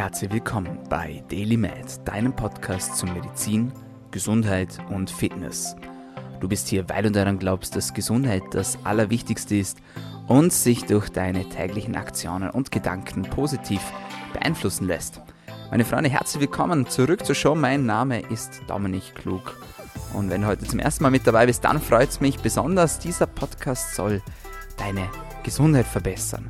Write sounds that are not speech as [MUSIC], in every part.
Herzlich willkommen bei Daily Med, deinem Podcast zu Medizin, Gesundheit und Fitness. Du bist hier, weil du daran glaubst, dass Gesundheit das Allerwichtigste ist und sich durch deine täglichen Aktionen und Gedanken positiv beeinflussen lässt. Meine Freunde, herzlich willkommen zurück zur Show. Mein Name ist Dominik Klug. Und wenn du heute zum ersten Mal mit dabei bist, dann freut es mich besonders. Dieser Podcast soll deine Gesundheit verbessern.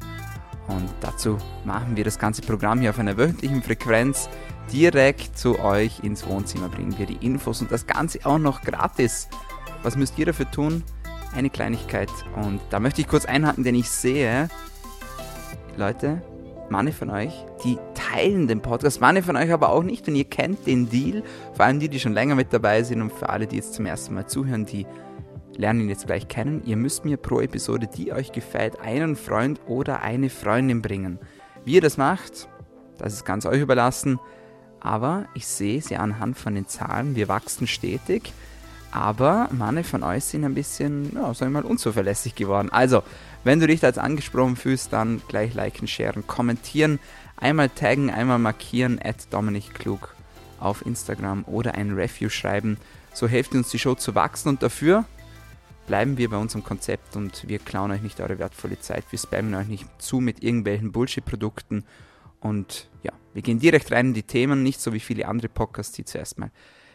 Und dazu machen wir das ganze Programm hier auf einer wöchentlichen Frequenz direkt zu euch ins Wohnzimmer. Bringen wir die Infos und das Ganze auch noch gratis. Was müsst ihr dafür tun? Eine Kleinigkeit. Und da möchte ich kurz einhaken, denn ich sehe, Leute, manche von euch, die teilen den Podcast, manche von euch aber auch nicht und ihr kennt den Deal. Vor allem die, die schon länger mit dabei sind und für alle, die jetzt zum ersten Mal zuhören, die lernen ihn jetzt gleich kennen. Ihr müsst mir pro Episode, die euch gefällt, einen Freund oder eine Freundin bringen. Wie ihr das macht, das ist ganz euch überlassen. Aber ich sehe sie anhand von den Zahlen, wir wachsen stetig. Aber manche von euch sind ein bisschen, ja, sagen wir mal, unzuverlässig geworden. Also, wenn du dich da jetzt angesprochen fühlst, dann gleich liken, sharen, kommentieren, einmal taggen, einmal markieren, at Dominik Klug auf Instagram oder ein Review schreiben. So hilft uns die Show zu wachsen und dafür bleiben wir bei unserem Konzept und wir klauen euch nicht eure wertvolle Zeit. Wir spammen euch nicht zu mit irgendwelchen Bullshit-Produkten. Und ja, wir gehen direkt rein in die Themen, nicht so wie viele andere Podcasts, die zuerst mal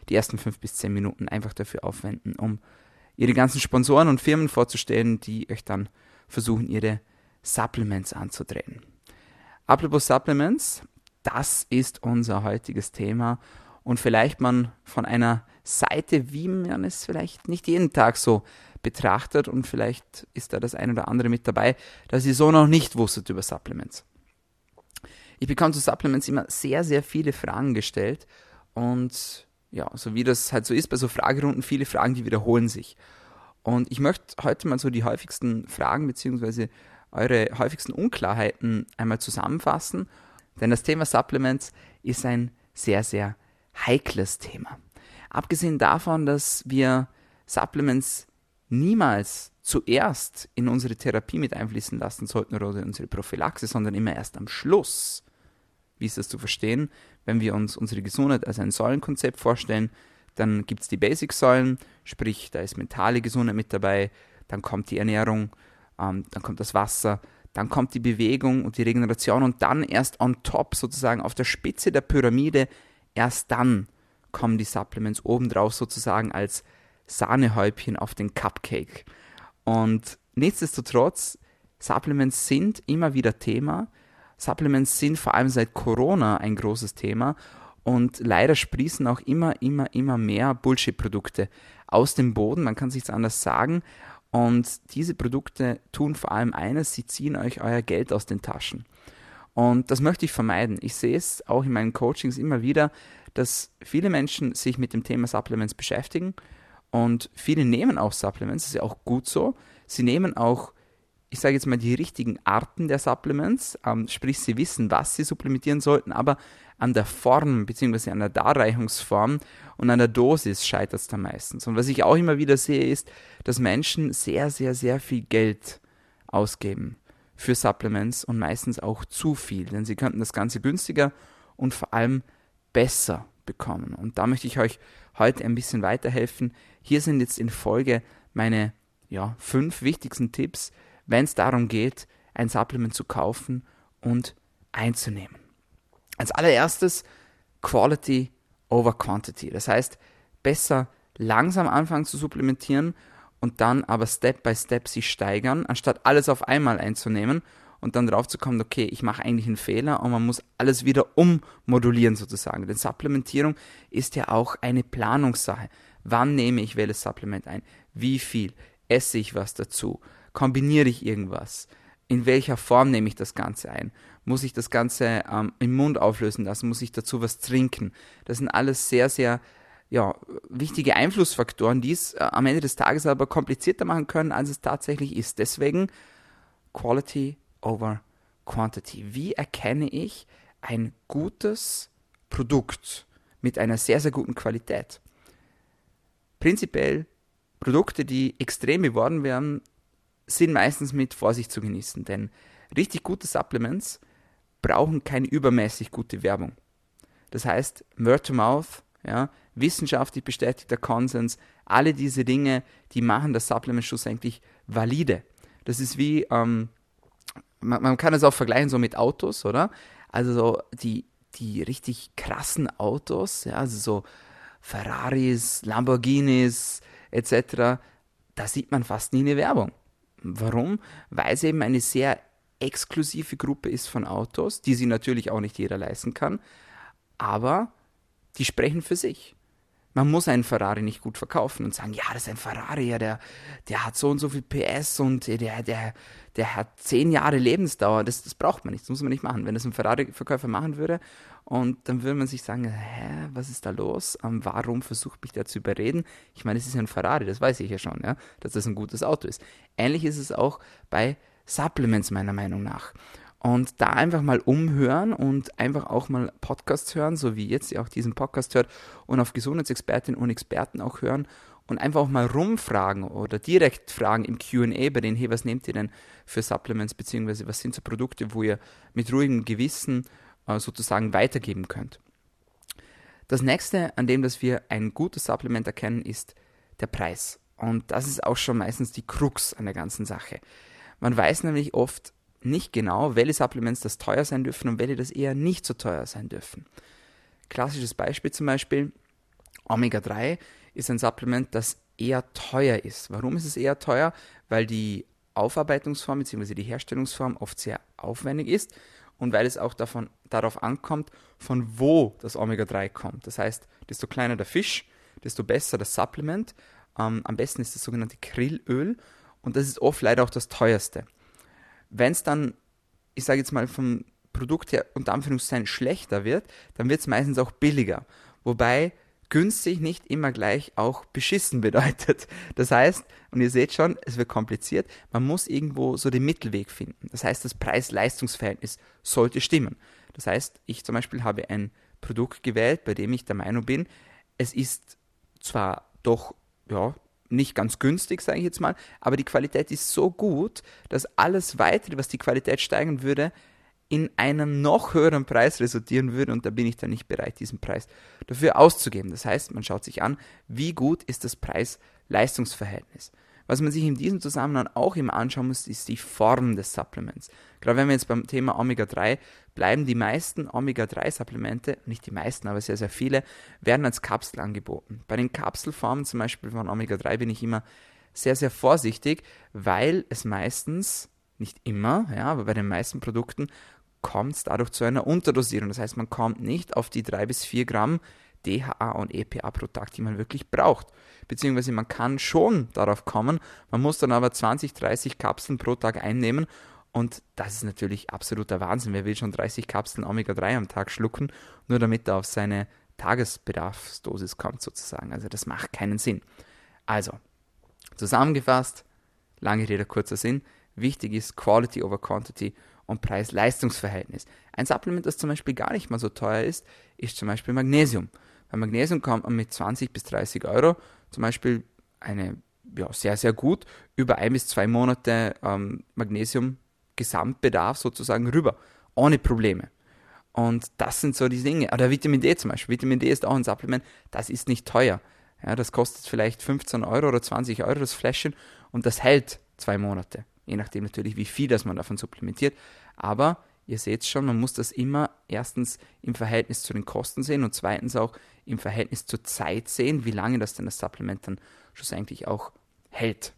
die ersten fünf bis zehn Minuten einfach dafür aufwenden, um ihre ganzen Sponsoren und Firmen vorzustellen, die euch dann versuchen, ihre Supplements anzudrehen. Apropos Supplements, das ist unser heutiges Thema und vielleicht man von einer Seite, wie man es vielleicht nicht jeden Tag so betrachtet und vielleicht ist da das ein oder andere mit dabei, dass ihr so noch nicht wusstet über Supplements. Ich bekomme zu Supplements immer sehr, sehr viele Fragen gestellt und ja, so wie das halt so ist bei so Fragerunden, viele Fragen, die wiederholen sich. Und ich möchte heute mal so die häufigsten Fragen bzw. eure häufigsten Unklarheiten einmal zusammenfassen, denn das Thema Supplements ist ein sehr, sehr heikles Thema. Abgesehen davon, dass wir Supplements niemals zuerst in unsere Therapie mit einfließen lassen sollten oder unsere Prophylaxe, sondern immer erst am Schluss. Wie ist das zu verstehen? Wenn wir uns unsere Gesundheit als ein Säulenkonzept vorstellen, dann gibt es die Basic-Säulen, sprich, da ist mentale Gesundheit mit dabei, dann kommt die Ernährung, ähm, dann kommt das Wasser, dann kommt die Bewegung und die Regeneration und dann erst on top, sozusagen auf der Spitze der Pyramide, erst dann kommen die Supplements obendrauf sozusagen als Sahnehäubchen auf den Cupcake. Und nichtsdestotrotz, Supplements sind immer wieder Thema. Supplements sind vor allem seit Corona ein großes Thema. Und leider sprießen auch immer, immer, immer mehr Bullshit-Produkte aus dem Boden. Man kann es nicht anders sagen. Und diese Produkte tun vor allem eines, sie ziehen euch euer Geld aus den Taschen. Und das möchte ich vermeiden. Ich sehe es auch in meinen Coachings immer wieder, dass viele Menschen sich mit dem Thema Supplements beschäftigen und viele nehmen auch Supplements, das ist ja auch gut so. Sie nehmen auch, ich sage jetzt mal, die richtigen Arten der Supplements, ähm, sprich, sie wissen, was sie supplementieren sollten, aber an der Form bzw. an der Darreichungsform und an der Dosis scheitert es da meistens. Und was ich auch immer wieder sehe, ist, dass Menschen sehr, sehr, sehr viel Geld ausgeben für Supplements und meistens auch zu viel, denn sie könnten das Ganze günstiger und vor allem besser bekommen. Und da möchte ich euch heute ein bisschen weiterhelfen. Hier sind jetzt in Folge meine ja, fünf wichtigsten Tipps, wenn es darum geht, ein Supplement zu kaufen und einzunehmen. Als allererstes Quality over Quantity. Das heißt, besser langsam anfangen zu supplementieren und dann aber Step by Step sich steigern, anstatt alles auf einmal einzunehmen und dann drauf zu kommen, okay, ich mache eigentlich einen Fehler und man muss alles wieder ummodulieren sozusagen. Denn Supplementierung ist ja auch eine Planungssache. Wann nehme ich welches Supplement ein? Wie viel? Esse ich was dazu? Kombiniere ich irgendwas? In welcher Form nehme ich das Ganze ein? Muss ich das Ganze ähm, im Mund auflösen lassen? Muss ich dazu was trinken? Das sind alles sehr, sehr ja, wichtige Einflussfaktoren, die es äh, am Ende des Tages aber komplizierter machen können, als es tatsächlich ist. Deswegen Quality over Quantity. Wie erkenne ich ein gutes Produkt mit einer sehr, sehr guten Qualität? Prinzipiell, Produkte, die extrem beworben werden, sind meistens mit Vorsicht zu genießen, denn richtig gute Supplements brauchen keine übermäßig gute Werbung. Das heißt, Word to Mouth, ja, wissenschaftlich bestätigter Konsens, alle diese Dinge, die machen das Supplement schlussendlich valide. Das ist wie, ähm, man, man, kann es auch vergleichen so mit Autos, oder? Also so die, die richtig krassen Autos, ja, also so Ferraris, Lamborghinis etc., da sieht man fast nie eine Werbung. Warum? Weil es eben eine sehr exklusive Gruppe ist von Autos, die sie natürlich auch nicht jeder leisten kann, aber die sprechen für sich. Man muss einen Ferrari nicht gut verkaufen und sagen, ja, das ist ein Ferrari, ja, der, der hat so und so viel PS und der, der, der hat zehn Jahre Lebensdauer. Das, das braucht man nicht, das muss man nicht machen. Wenn das ein Ferrari-Verkäufer machen würde und dann würde man sich sagen, hä, was ist da los? Um, warum versucht mich der zu überreden? Ich meine, es ist ja ein Ferrari, das weiß ich ja schon, ja, dass das ein gutes Auto ist. Ähnlich ist es auch bei Supplements meiner Meinung nach. Und da einfach mal umhören und einfach auch mal Podcasts hören, so wie jetzt ihr auch diesen Podcast hört und auf Gesundheitsexpertinnen und Experten auch hören und einfach auch mal rumfragen oder direkt fragen im QA bei denen, hey, was nehmt ihr denn für Supplements, beziehungsweise was sind so Produkte, wo ihr mit ruhigem Gewissen äh, sozusagen weitergeben könnt. Das nächste, an dem dass wir ein gutes Supplement erkennen, ist der Preis. Und das ist auch schon meistens die Krux an der ganzen Sache. Man weiß nämlich oft nicht genau, welche Supplements das teuer sein dürfen und welche das eher nicht so teuer sein dürfen. Klassisches Beispiel zum Beispiel, Omega-3 ist ein Supplement, das eher teuer ist. Warum ist es eher teuer? Weil die Aufarbeitungsform bzw. die Herstellungsform oft sehr aufwendig ist und weil es auch davon, darauf ankommt, von wo das Omega-3 kommt. Das heißt, desto kleiner der Fisch, desto besser das Supplement. Ähm, am besten ist das sogenannte Krillöl und das ist oft leider auch das teuerste. Wenn es dann, ich sage jetzt mal, vom Produkt her unter Anführungszeichen schlechter wird, dann wird es meistens auch billiger. Wobei günstig nicht immer gleich auch beschissen [LAUGHS] bedeutet. Das heißt, und ihr seht schon, es wird kompliziert, man muss irgendwo so den Mittelweg finden. Das heißt, das Preis-Leistungs-Verhältnis sollte stimmen. Das heißt, ich zum Beispiel habe ein Produkt gewählt, bei dem ich der Meinung bin, es ist zwar doch ja, nicht ganz günstig, sage ich jetzt mal, aber die Qualität ist so gut, dass alles weitere, was die Qualität steigern würde, in einem noch höheren Preis resultieren würde und da bin ich dann nicht bereit, diesen Preis dafür auszugeben. Das heißt, man schaut sich an, wie gut ist das Preis-Leistungsverhältnis. Was man sich in diesem Zusammenhang auch immer anschauen muss, ist die Form des Supplements. Gerade wenn wir jetzt beim Thema Omega-3 bleiben, die meisten Omega-3-Supplemente, nicht die meisten, aber sehr, sehr viele, werden als Kapsel angeboten. Bei den Kapselformen zum Beispiel von Omega-3 bin ich immer sehr, sehr vorsichtig, weil es meistens, nicht immer, ja, aber bei den meisten Produkten kommt es dadurch zu einer Unterdosierung. Das heißt, man kommt nicht auf die 3 bis 4 Gramm DHA und EPA pro Tag, die man wirklich braucht. Beziehungsweise man kann schon darauf kommen, man muss dann aber 20, 30 Kapseln pro Tag einnehmen und das ist natürlich absoluter Wahnsinn. Wer will schon 30 Kapseln Omega-3 am Tag schlucken, nur damit er auf seine Tagesbedarfsdosis kommt sozusagen. Also das macht keinen Sinn. Also, zusammengefasst, lange Rede, kurzer Sinn. Wichtig ist Quality over Quantity und Preis-Leistungs-Verhältnis. Ein Supplement, das zum Beispiel gar nicht mal so teuer ist, ist zum Beispiel Magnesium. Bei Magnesium kommt man mit 20 bis 30 Euro zum Beispiel eine ja, sehr, sehr gut über ein bis zwei Monate ähm, Magnesium-Gesamtbedarf sozusagen rüber, ohne Probleme. Und das sind so die Dinge. Oder Vitamin D zum Beispiel. Vitamin D ist auch ein Supplement, das ist nicht teuer. Ja, das kostet vielleicht 15 Euro oder 20 Euro das Fläschchen und das hält zwei Monate. Je nachdem natürlich, wie viel das man davon supplementiert. Aber ihr seht schon, man muss das immer erstens im Verhältnis zu den Kosten sehen und zweitens auch im Verhältnis zur Zeit sehen, wie lange das denn das Supplement dann schlussendlich auch hält.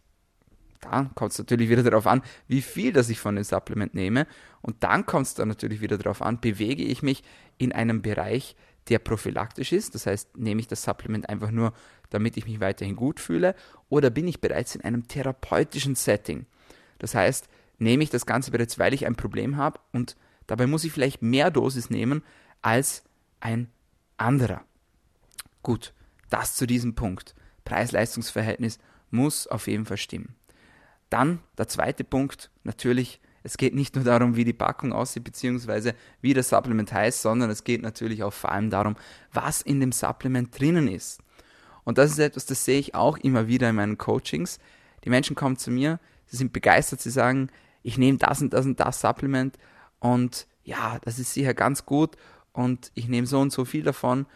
Da kommt es natürlich wieder darauf an, wie viel das ich von dem Supplement nehme. Und dann kommt es dann natürlich wieder darauf an, bewege ich mich in einem Bereich, der prophylaktisch ist. Das heißt, nehme ich das Supplement einfach nur, damit ich mich weiterhin gut fühle, oder bin ich bereits in einem therapeutischen Setting? Das heißt, nehme ich das Ganze bereits, weil ich ein Problem habe und dabei muss ich vielleicht mehr Dosis nehmen als ein anderer. Gut, das zu diesem Punkt. Preis-Leistungs-Verhältnis muss auf jeden Fall stimmen. Dann der zweite Punkt, natürlich, es geht nicht nur darum, wie die Packung aussieht, beziehungsweise wie das Supplement heißt, sondern es geht natürlich auch vor allem darum, was in dem Supplement drinnen ist. Und das ist etwas, das sehe ich auch immer wieder in meinen Coachings. Die Menschen kommen zu mir, sie sind begeistert, sie sagen, ich nehme das und das und das Supplement und ja, das ist sicher ganz gut und ich nehme so und so viel davon.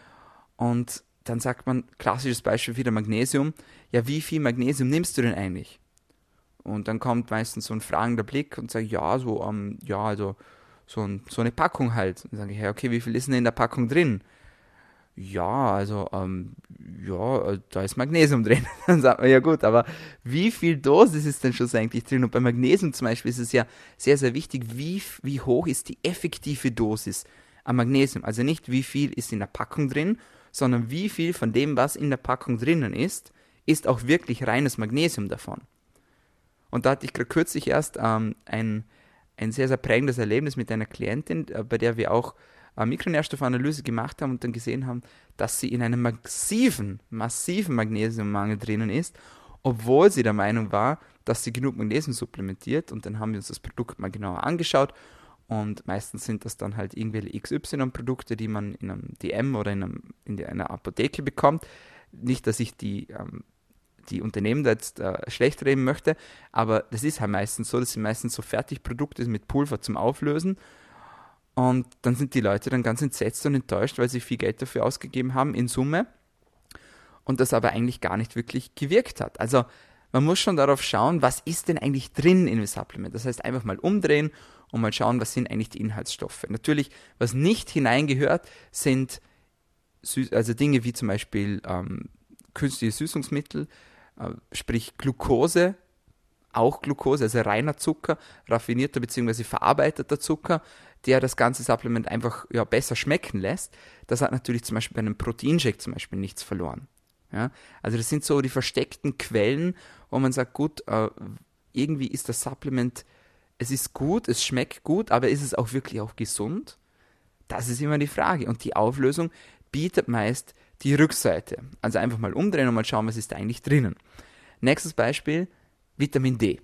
Und dann sagt man, klassisches Beispiel wieder Magnesium, ja, wie viel Magnesium nimmst du denn eigentlich? Und dann kommt meistens so ein fragender Blick und sagt, ja, so, ähm, ja, also so, ein, so eine Packung halt. Dann sage ich, ja, okay, wie viel ist denn in der Packung drin? Ja, also, ähm, ja, äh, da ist Magnesium drin. [LAUGHS] Dann sagt man, ja gut, aber wie viel Dosis ist denn schlussendlich drin? Und bei Magnesium zum Beispiel ist es ja sehr, sehr wichtig, wie, wie hoch ist die effektive Dosis an Magnesium. Also nicht, wie viel ist in der Packung drin, sondern wie viel von dem, was in der Packung drinnen ist, ist auch wirklich reines Magnesium davon. Und da hatte ich gerade kürzlich erst ähm, ein, ein sehr, sehr prägendes Erlebnis mit einer Klientin, äh, bei der wir auch äh, Mikronährstoffanalyse gemacht haben und dann gesehen haben, dass sie in einem massiven, massiven Magnesiummangel drinnen ist, obwohl sie der Meinung war, dass sie genug Magnesium supplementiert. Und dann haben wir uns das Produkt mal genauer angeschaut. Und meistens sind das dann halt irgendwelche XY-Produkte, die man in einem DM oder in, einem, in einer Apotheke bekommt. Nicht, dass ich die ähm, die Unternehmen da jetzt äh, schlecht reden möchte, aber das ist halt meistens so, das sind meistens so Fertigprodukte mit Pulver zum Auflösen und dann sind die Leute dann ganz entsetzt und enttäuscht, weil sie viel Geld dafür ausgegeben haben in Summe und das aber eigentlich gar nicht wirklich gewirkt hat. Also man muss schon darauf schauen, was ist denn eigentlich drin in dem Supplement. Das heißt, einfach mal umdrehen und mal schauen, was sind eigentlich die Inhaltsstoffe. Natürlich, was nicht hineingehört, sind also Dinge wie zum Beispiel ähm, künstliche Süßungsmittel, sprich Glucose, auch Glucose, also reiner Zucker, raffinierter bzw. verarbeiteter Zucker, der das ganze Supplement einfach ja, besser schmecken lässt. Das hat natürlich zum Beispiel bei einem Proteinshake zum Beispiel nichts verloren. Ja? Also das sind so die versteckten Quellen, wo man sagt, gut, äh, irgendwie ist das Supplement, es ist gut, es schmeckt gut, aber ist es auch wirklich auch gesund? Das ist immer die Frage. Und die Auflösung bietet meist die Rückseite. Also einfach mal umdrehen und mal schauen, was ist da eigentlich drinnen. Nächstes Beispiel, Vitamin D.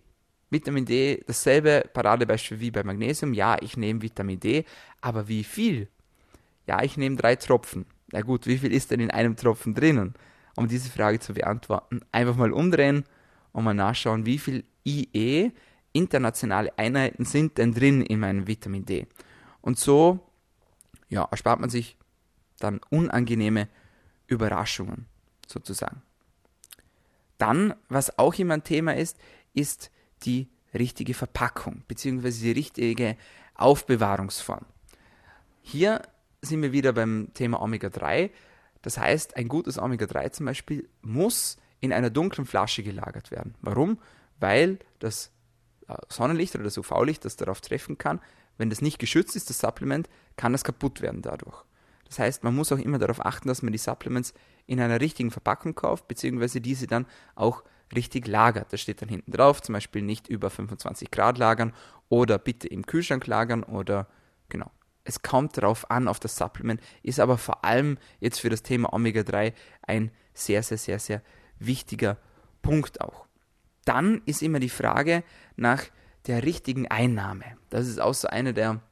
Vitamin D, dasselbe Paradebeispiel wie bei Magnesium. Ja, ich nehme Vitamin D, aber wie viel? Ja, ich nehme drei Tropfen. Na gut, wie viel ist denn in einem Tropfen drinnen? Um diese Frage zu beantworten, einfach mal umdrehen und mal nachschauen, wie viel IE, internationale Einheiten, sind denn drin in meinem Vitamin D. Und so ja, erspart man sich dann unangenehme Überraschungen sozusagen. Dann, was auch immer ein Thema ist, ist die richtige Verpackung bzw. die richtige Aufbewahrungsform. Hier sind wir wieder beim Thema Omega-3. Das heißt, ein gutes Omega-3 zum Beispiel muss in einer dunklen Flasche gelagert werden. Warum? Weil das äh, Sonnenlicht oder das UV-Licht, das darauf treffen kann, wenn das nicht geschützt ist, das Supplement, kann das kaputt werden dadurch. Das heißt, man muss auch immer darauf achten, dass man die Supplements in einer richtigen Verpackung kauft, beziehungsweise diese dann auch richtig lagert. Das steht dann hinten drauf, zum Beispiel nicht über 25 Grad lagern oder bitte im Kühlschrank lagern oder genau. Es kommt darauf an, auf das Supplement, ist aber vor allem jetzt für das Thema Omega-3 ein sehr, sehr, sehr, sehr wichtiger Punkt auch. Dann ist immer die Frage nach der richtigen Einnahme. Das ist auch so eine der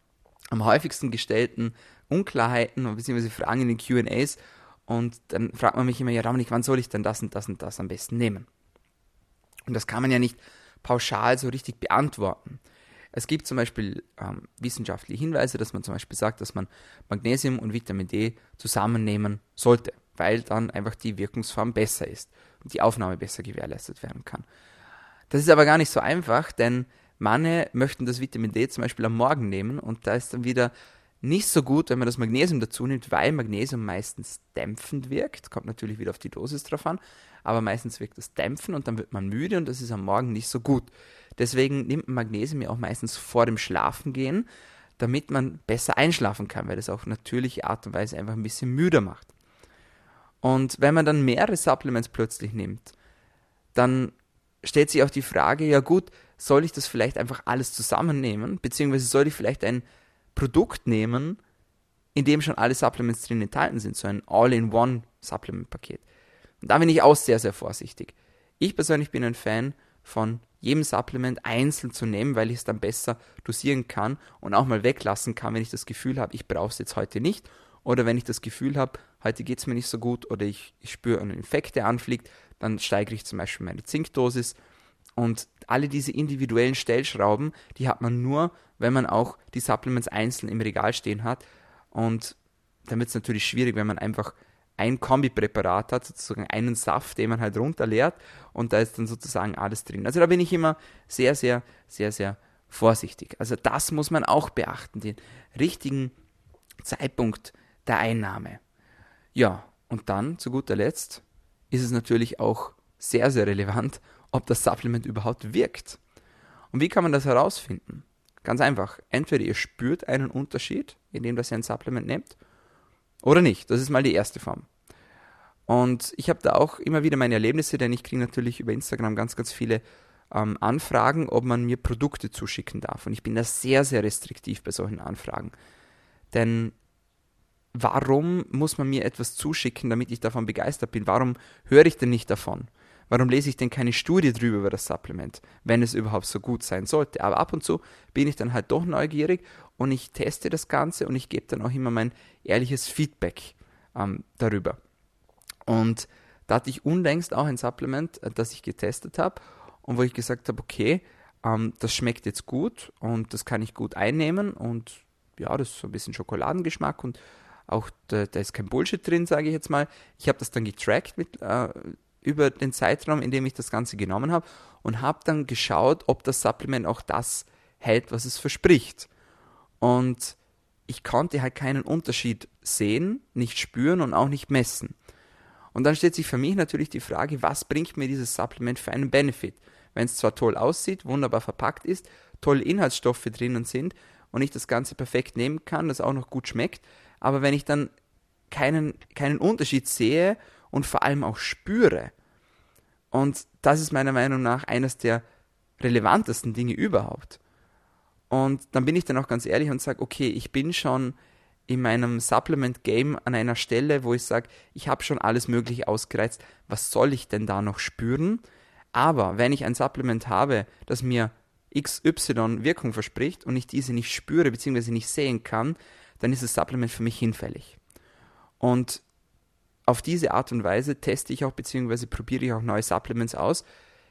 am häufigsten gestellten Unklarheiten bzw. Fragen in den QAs. Und dann fragt man mich immer, ja, Dominik, wann soll ich denn das und das und das am besten nehmen? Und das kann man ja nicht pauschal so richtig beantworten. Es gibt zum Beispiel ähm, wissenschaftliche Hinweise, dass man zum Beispiel sagt, dass man Magnesium und Vitamin D zusammennehmen sollte, weil dann einfach die Wirkungsform besser ist und die Aufnahme besser gewährleistet werden kann. Das ist aber gar nicht so einfach, denn manche möchten das Vitamin D zum Beispiel am Morgen nehmen und da ist dann wieder nicht so gut, wenn man das Magnesium dazu nimmt, weil Magnesium meistens dämpfend wirkt. Kommt natürlich wieder auf die Dosis drauf an, aber meistens wirkt es dämpfend und dann wird man müde und das ist am Morgen nicht so gut. Deswegen nimmt Magnesium ja auch meistens vor dem Schlafengehen, damit man besser einschlafen kann, weil das auf natürliche Art und Weise einfach ein bisschen müder macht. Und wenn man dann mehrere Supplements plötzlich nimmt, dann stellt sich auch die Frage, ja gut, soll ich das vielleicht einfach alles zusammennehmen, beziehungsweise soll ich vielleicht ein Produkt nehmen, in dem schon alle Supplements drin enthalten sind, so ein All-in-One-Supplement-Paket. Und da bin ich auch sehr, sehr vorsichtig. Ich persönlich bin ein Fan von jedem Supplement einzeln zu nehmen, weil ich es dann besser dosieren kann und auch mal weglassen kann, wenn ich das Gefühl habe, ich brauche es jetzt heute nicht. Oder wenn ich das Gefühl habe, heute geht es mir nicht so gut oder ich, ich spüre einen Infekt, der anfliegt, dann steigere ich zum Beispiel meine Zinkdosis. Und alle diese individuellen Stellschrauben, die hat man nur, wenn man auch die Supplements einzeln im Regal stehen hat. Und dann wird es natürlich schwierig, wenn man einfach ein Kombipräparat hat, sozusagen einen Saft, den man halt runterleert und da ist dann sozusagen alles drin. Also da bin ich immer sehr, sehr, sehr, sehr vorsichtig. Also das muss man auch beachten, den richtigen Zeitpunkt der Einnahme. Ja, und dann zu guter Letzt ist es natürlich auch sehr, sehr relevant, ob das Supplement überhaupt wirkt. Und wie kann man das herausfinden? Ganz einfach. Entweder ihr spürt einen Unterschied, indem ihr ein Supplement nehmt, oder nicht. Das ist mal die erste Form. Und ich habe da auch immer wieder meine Erlebnisse, denn ich kriege natürlich über Instagram ganz, ganz viele ähm, Anfragen, ob man mir Produkte zuschicken darf. Und ich bin da sehr, sehr restriktiv bei solchen Anfragen. Denn warum muss man mir etwas zuschicken, damit ich davon begeistert bin? Warum höre ich denn nicht davon? Warum lese ich denn keine Studie drüber über das Supplement, wenn es überhaupt so gut sein sollte? Aber ab und zu bin ich dann halt doch neugierig und ich teste das Ganze und ich gebe dann auch immer mein ehrliches Feedback ähm, darüber. Und da hatte ich unlängst auch ein Supplement, äh, das ich getestet habe und wo ich gesagt habe, okay, ähm, das schmeckt jetzt gut und das kann ich gut einnehmen und ja, das ist so ein bisschen Schokoladengeschmack und auch da, da ist kein Bullshit drin, sage ich jetzt mal. Ich habe das dann getrackt mit, äh, über den Zeitraum, in dem ich das Ganze genommen habe und habe dann geschaut, ob das Supplement auch das hält, was es verspricht. Und ich konnte halt keinen Unterschied sehen, nicht spüren und auch nicht messen. Und dann stellt sich für mich natürlich die Frage, was bringt mir dieses Supplement für einen Benefit? Wenn es zwar toll aussieht, wunderbar verpackt ist, tolle Inhaltsstoffe drinnen sind und ich das Ganze perfekt nehmen kann, das auch noch gut schmeckt, aber wenn ich dann keinen, keinen Unterschied sehe und vor allem auch spüre. Und das ist meiner Meinung nach eines der relevantesten Dinge überhaupt. Und dann bin ich dann auch ganz ehrlich und sage, okay, ich bin schon in meinem Supplement-Game an einer Stelle, wo ich sage, ich habe schon alles Mögliche ausgereizt, was soll ich denn da noch spüren? Aber wenn ich ein Supplement habe, das mir XY Wirkung verspricht und ich diese nicht spüre bzw. nicht sehen kann, dann ist das Supplement für mich hinfällig. Und auf diese Art und Weise teste ich auch bzw. probiere ich auch neue Supplements aus.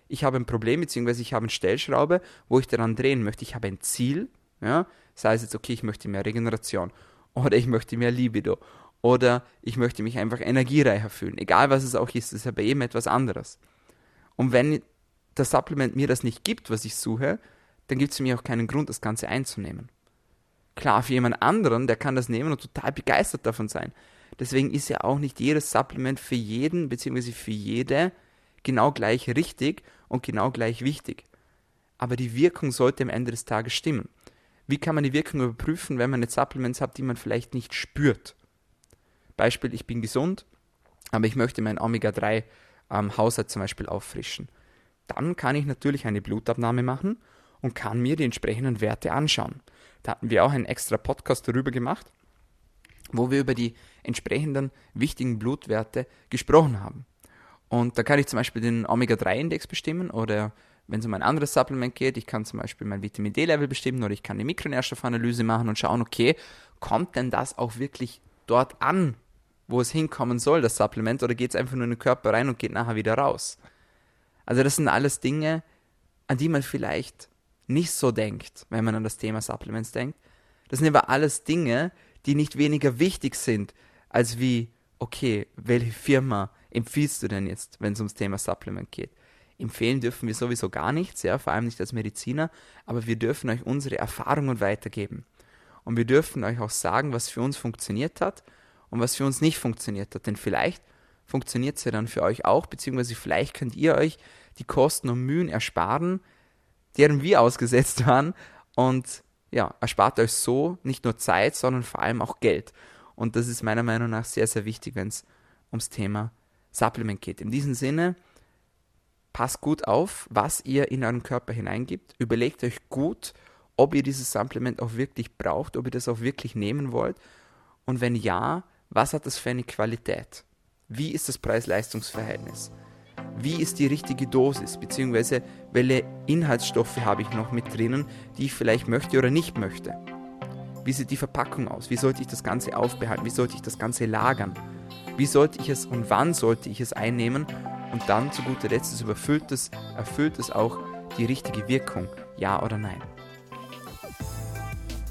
Ich habe ein Problem bzw. ich habe eine Stellschraube, wo ich daran drehen möchte. Ich habe ein Ziel, ja, sei es jetzt okay, ich möchte mehr Regeneration oder ich möchte mehr Libido oder ich möchte mich einfach energiereicher fühlen. Egal was es auch ist, das ist ja bei jedem etwas anderes. Und wenn das Supplement mir das nicht gibt, was ich suche, dann gibt es für mich auch keinen Grund, das Ganze einzunehmen. Klar, für jemand anderen, der kann das nehmen und total begeistert davon sein. Deswegen ist ja auch nicht jedes Supplement für jeden bzw. für jede genau gleich richtig und genau gleich wichtig. Aber die Wirkung sollte am Ende des Tages stimmen. Wie kann man die Wirkung überprüfen, wenn man jetzt Supplements hat, die man vielleicht nicht spürt? Beispiel, ich bin gesund, aber ich möchte meinen Omega-3-Haushalt ähm, zum Beispiel auffrischen. Dann kann ich natürlich eine Blutabnahme machen und kann mir die entsprechenden Werte anschauen. Da hatten wir auch einen extra Podcast darüber gemacht, wo wir über die entsprechenden wichtigen Blutwerte gesprochen haben. Und da kann ich zum Beispiel den Omega-3-Index bestimmen oder wenn es um ein anderes Supplement geht, ich kann zum Beispiel mein Vitamin D-Level bestimmen oder ich kann eine Mikronährstoffanalyse machen und schauen, okay, kommt denn das auch wirklich dort an, wo es hinkommen soll, das Supplement, oder geht es einfach nur in den Körper rein und geht nachher wieder raus? Also das sind alles Dinge, an die man vielleicht nicht so denkt, wenn man an das Thema Supplements denkt. Das sind aber alles Dinge, die nicht weniger wichtig sind, als wie, okay, welche Firma empfiehlst du denn jetzt, wenn es ums Thema Supplement geht? Empfehlen dürfen wir sowieso gar nichts, ja, vor allem nicht als Mediziner, aber wir dürfen euch unsere Erfahrungen weitergeben. Und wir dürfen euch auch sagen, was für uns funktioniert hat und was für uns nicht funktioniert hat. Denn vielleicht funktioniert es ja dann für euch auch, beziehungsweise vielleicht könnt ihr euch die Kosten und Mühen ersparen, deren wir [LAUGHS] ausgesetzt waren und ja, erspart euch so nicht nur Zeit, sondern vor allem auch Geld. Und das ist meiner Meinung nach sehr, sehr wichtig, wenn es ums Thema Supplement geht. In diesem Sinne, passt gut auf, was ihr in euren Körper hineingibt. Überlegt euch gut, ob ihr dieses Supplement auch wirklich braucht, ob ihr das auch wirklich nehmen wollt. Und wenn ja, was hat das für eine Qualität? Wie ist das Preis-Leistungs-Verhältnis? Wie ist die richtige Dosis, beziehungsweise welche Inhaltsstoffe habe ich noch mit drinnen, die ich vielleicht möchte oder nicht möchte. Wie sieht die Verpackung aus? Wie sollte ich das Ganze aufbehalten? Wie sollte ich das Ganze lagern? Wie sollte ich es und wann sollte ich es einnehmen? Und dann zu guter Letzt überfüllt es, erfüllt es auch die richtige Wirkung, ja oder nein?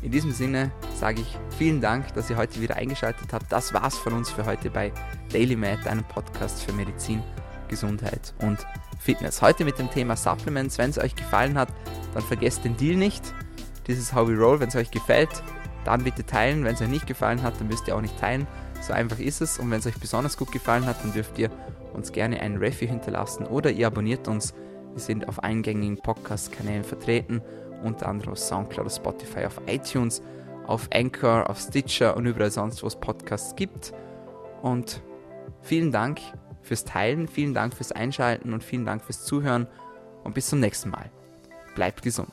In diesem Sinne sage ich vielen Dank, dass ihr heute wieder eingeschaltet habt. Das war's von uns für heute bei Daily Med, einem Podcast für Medizin, Gesundheit und Fitness. Heute mit dem Thema Supplements. Wenn es euch gefallen hat, dann vergesst den Deal nicht. How we roll. Wenn es euch gefällt, dann bitte teilen. Wenn es euch nicht gefallen hat, dann müsst ihr auch nicht teilen. So einfach ist es. Und wenn es euch besonders gut gefallen hat, dann dürft ihr uns gerne einen Review hinterlassen oder ihr abonniert uns. Wir sind auf eingängigen Podcast-Kanälen vertreten, unter anderem auf Soundcloud, auf Spotify, auf iTunes, auf Anchor, auf Stitcher und überall sonst, wo es Podcasts gibt. Und vielen Dank fürs Teilen, vielen Dank fürs Einschalten und vielen Dank fürs Zuhören und bis zum nächsten Mal. Bleibt gesund.